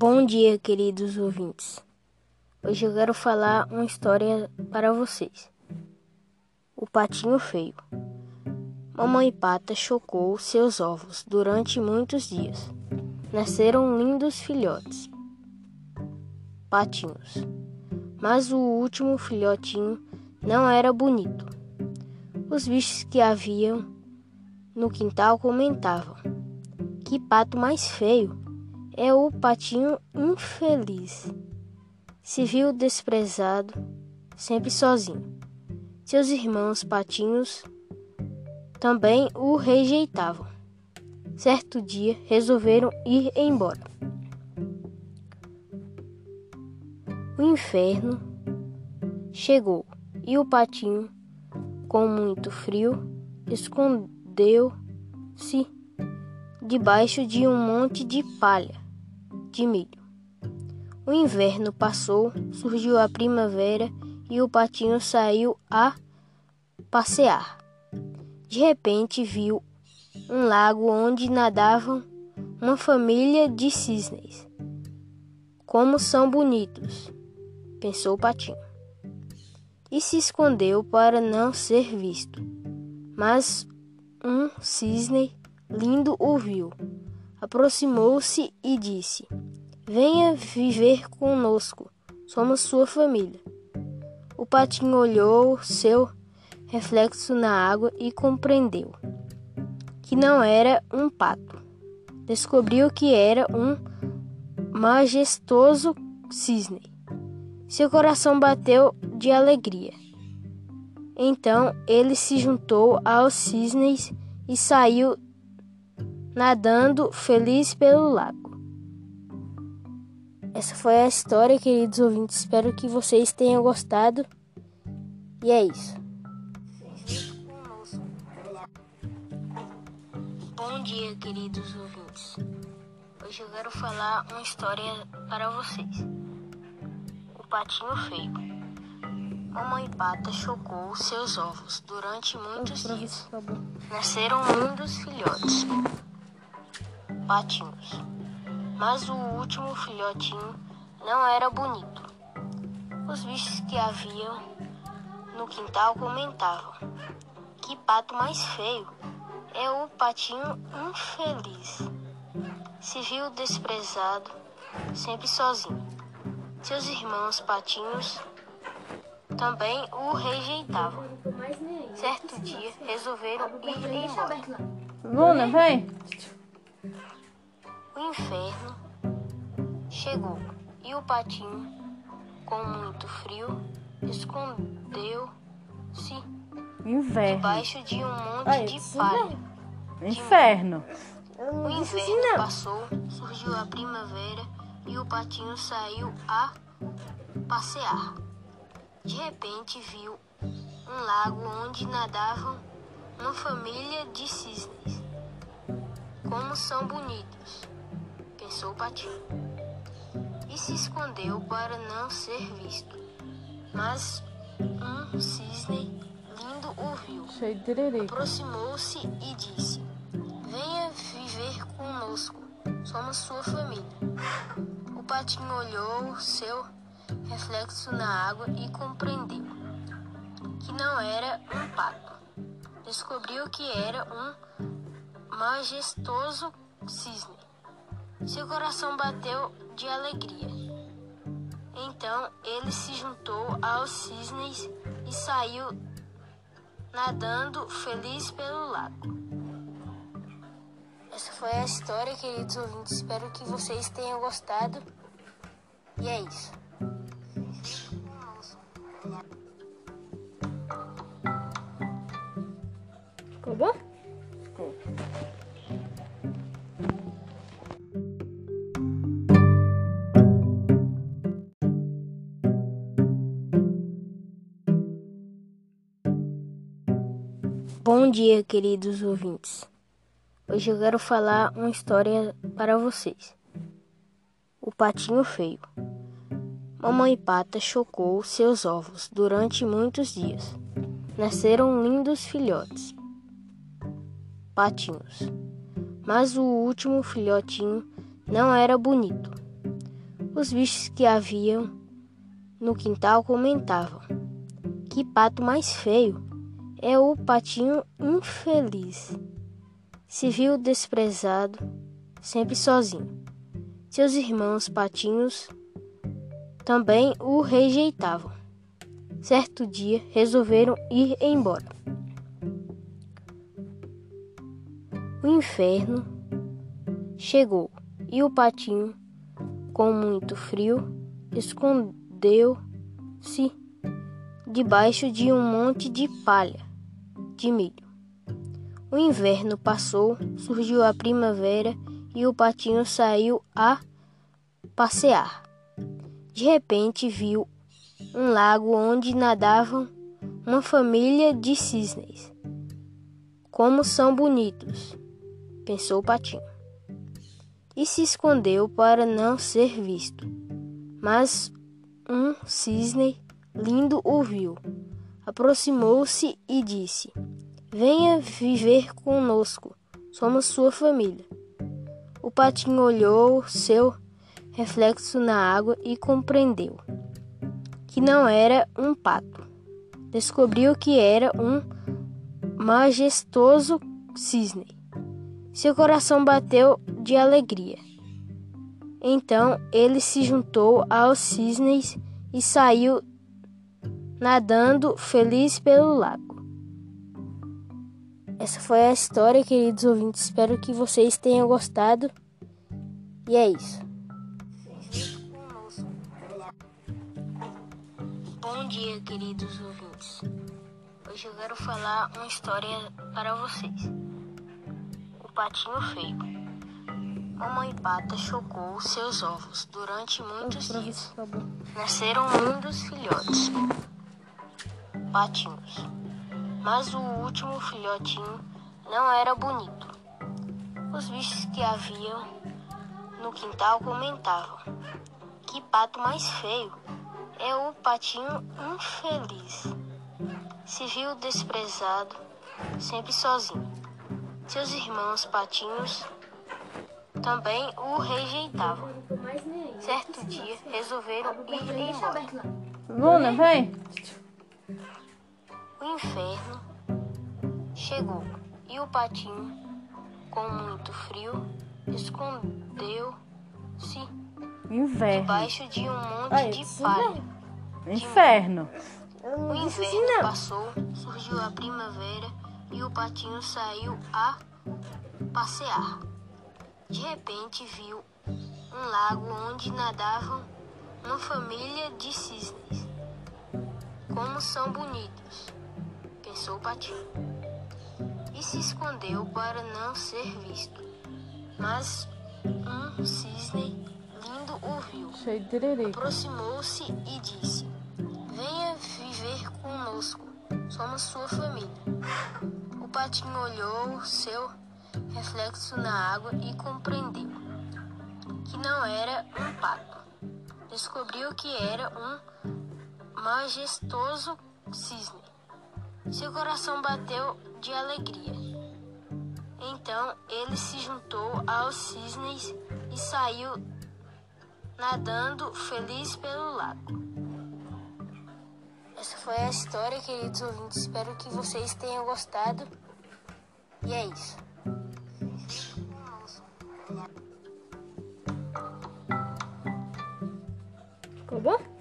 Bom dia, queridos ouvintes. Hoje eu quero falar uma história para vocês. O patinho feio. Mamãe Pata chocou seus ovos durante muitos dias. Nasceram lindos filhotes, patinhos. Mas o último filhotinho não era bonito. Os bichos que haviam no quintal comentavam: Que pato mais feio! É o patinho infeliz. Se viu desprezado, sempre sozinho. Seus irmãos patinhos também o rejeitavam. Certo dia resolveram ir embora. O inferno chegou e o patinho, com muito frio, escondeu-se debaixo de um monte de palha de milho. O inverno passou, surgiu a primavera e o patinho saiu a passear. De repente viu um lago onde nadavam uma família de cisnes. Como são bonitos, pensou o patinho. E se escondeu para não ser visto. Mas um cisne lindo o viu. Aproximou-se e disse: Venha viver conosco, somos sua família. O patinho olhou seu reflexo na água e compreendeu que não era um pato. Descobriu que era um majestoso cisne. Seu coração bateu de alegria. Então ele se juntou aos cisnes e saiu nadando feliz pelo lago. Essa foi a história, queridos ouvintes. Espero que vocês tenham gostado. E é isso. Bom dia, queridos ouvintes. Hoje eu quero falar uma história para vocês. O patinho feio. Mamãe Pata chocou seus ovos durante muitos dias. Nasceram lindos filhotes, patinhos. Mas o último filhotinho não era bonito. Os bichos que haviam no quintal comentavam: Que pato mais feio! É o patinho infeliz. Se viu desprezado, sempre sozinho. Seus irmãos patinhos também o rejeitavam. Certo dia resolveram ir embora. Luna, vem! O inferno chegou e o patinho, com muito frio, escondeu-se debaixo de um monte Ai, de isso palha. Inferno. O inverno passou, surgiu a primavera e o patinho saiu a passear. De repente viu um lago onde nadavam uma família de cisnes. Como são bonitos, pensou o patinho. E se escondeu para não ser visto. Mas um cisne lindo o viu. Aproximou-se e disse: Venha viver conosco, somos sua família. O patinho olhou seu reflexo na água e compreendeu que não era um pato. Descobriu que era um majestoso cisne. Seu coração bateu de alegria. Então ele se juntou aos cisnes e saiu nadando feliz pelo lago. Essa foi a história, queridos ouvintes. Espero que vocês tenham gostado. E é isso. Ficou bom? Bom dia, queridos ouvintes. Hoje eu quero falar uma história para vocês. O patinho feio. Mamãe Pata chocou seus ovos durante muitos dias. Nasceram lindos filhotes, patinhos. Mas o último filhotinho não era bonito. Os bichos que haviam no quintal comentavam: Que pato mais feio! É o patinho infeliz. Se viu desprezado, sempre sozinho. Seus irmãos patinhos também o rejeitavam. Certo dia resolveram ir embora. O inferno chegou e o patinho, com muito frio, escondeu-se debaixo de um monte de palha de milho. O inverno passou, surgiu a primavera e o patinho saiu a passear. De repente viu um lago onde nadavam uma família de cisnes. Como são bonitos, pensou o patinho. E se escondeu para não ser visto. Mas um cisne lindo o viu. Aproximou-se e disse: Venha viver conosco, somos sua família. O patinho olhou seu reflexo na água e compreendeu que não era um pato. Descobriu que era um majestoso cisne. Seu coração bateu de alegria. Então ele se juntou aos cisnes e saiu nadando feliz pelo lago. Essa foi a história, queridos ouvintes. Espero que vocês tenham gostado. E é isso. Bom dia, queridos ouvintes. Hoje eu quero falar uma história para vocês. O patinho feio. Mamãe Pata chocou seus ovos durante muitos dias. Nasceram muitos filhotes patinhos. Mas o último filhotinho não era bonito. Os bichos que haviam no quintal comentavam: Que pato mais feio! É o patinho infeliz. Se viu desprezado, sempre sozinho. Seus irmãos patinhos também o rejeitavam. Certo dia resolveram ir embora. Luna, vem. O inferno chegou e o patinho, com muito frio, escondeu-se debaixo de um monte Ai, de palha. Inferno. O inverno passou, surgiu a primavera e o patinho saiu a passear. De repente viu um lago onde nadavam uma família de cisnes. Como são bonitos! Pensou o patinho. E se escondeu para não ser visto. Mas um cisne lindo o viu. Aproximou-se e disse: Venha viver conosco, somos sua família. O patinho olhou seu reflexo na água e compreendeu que não era um pato. Descobriu que era um majestoso cisne. Seu coração bateu de alegria. Então ele se juntou aos cisnes e saiu nadando feliz pelo lago. Essa foi a história, queridos ouvintes. Espero que vocês tenham gostado. E é isso. Ficou bom?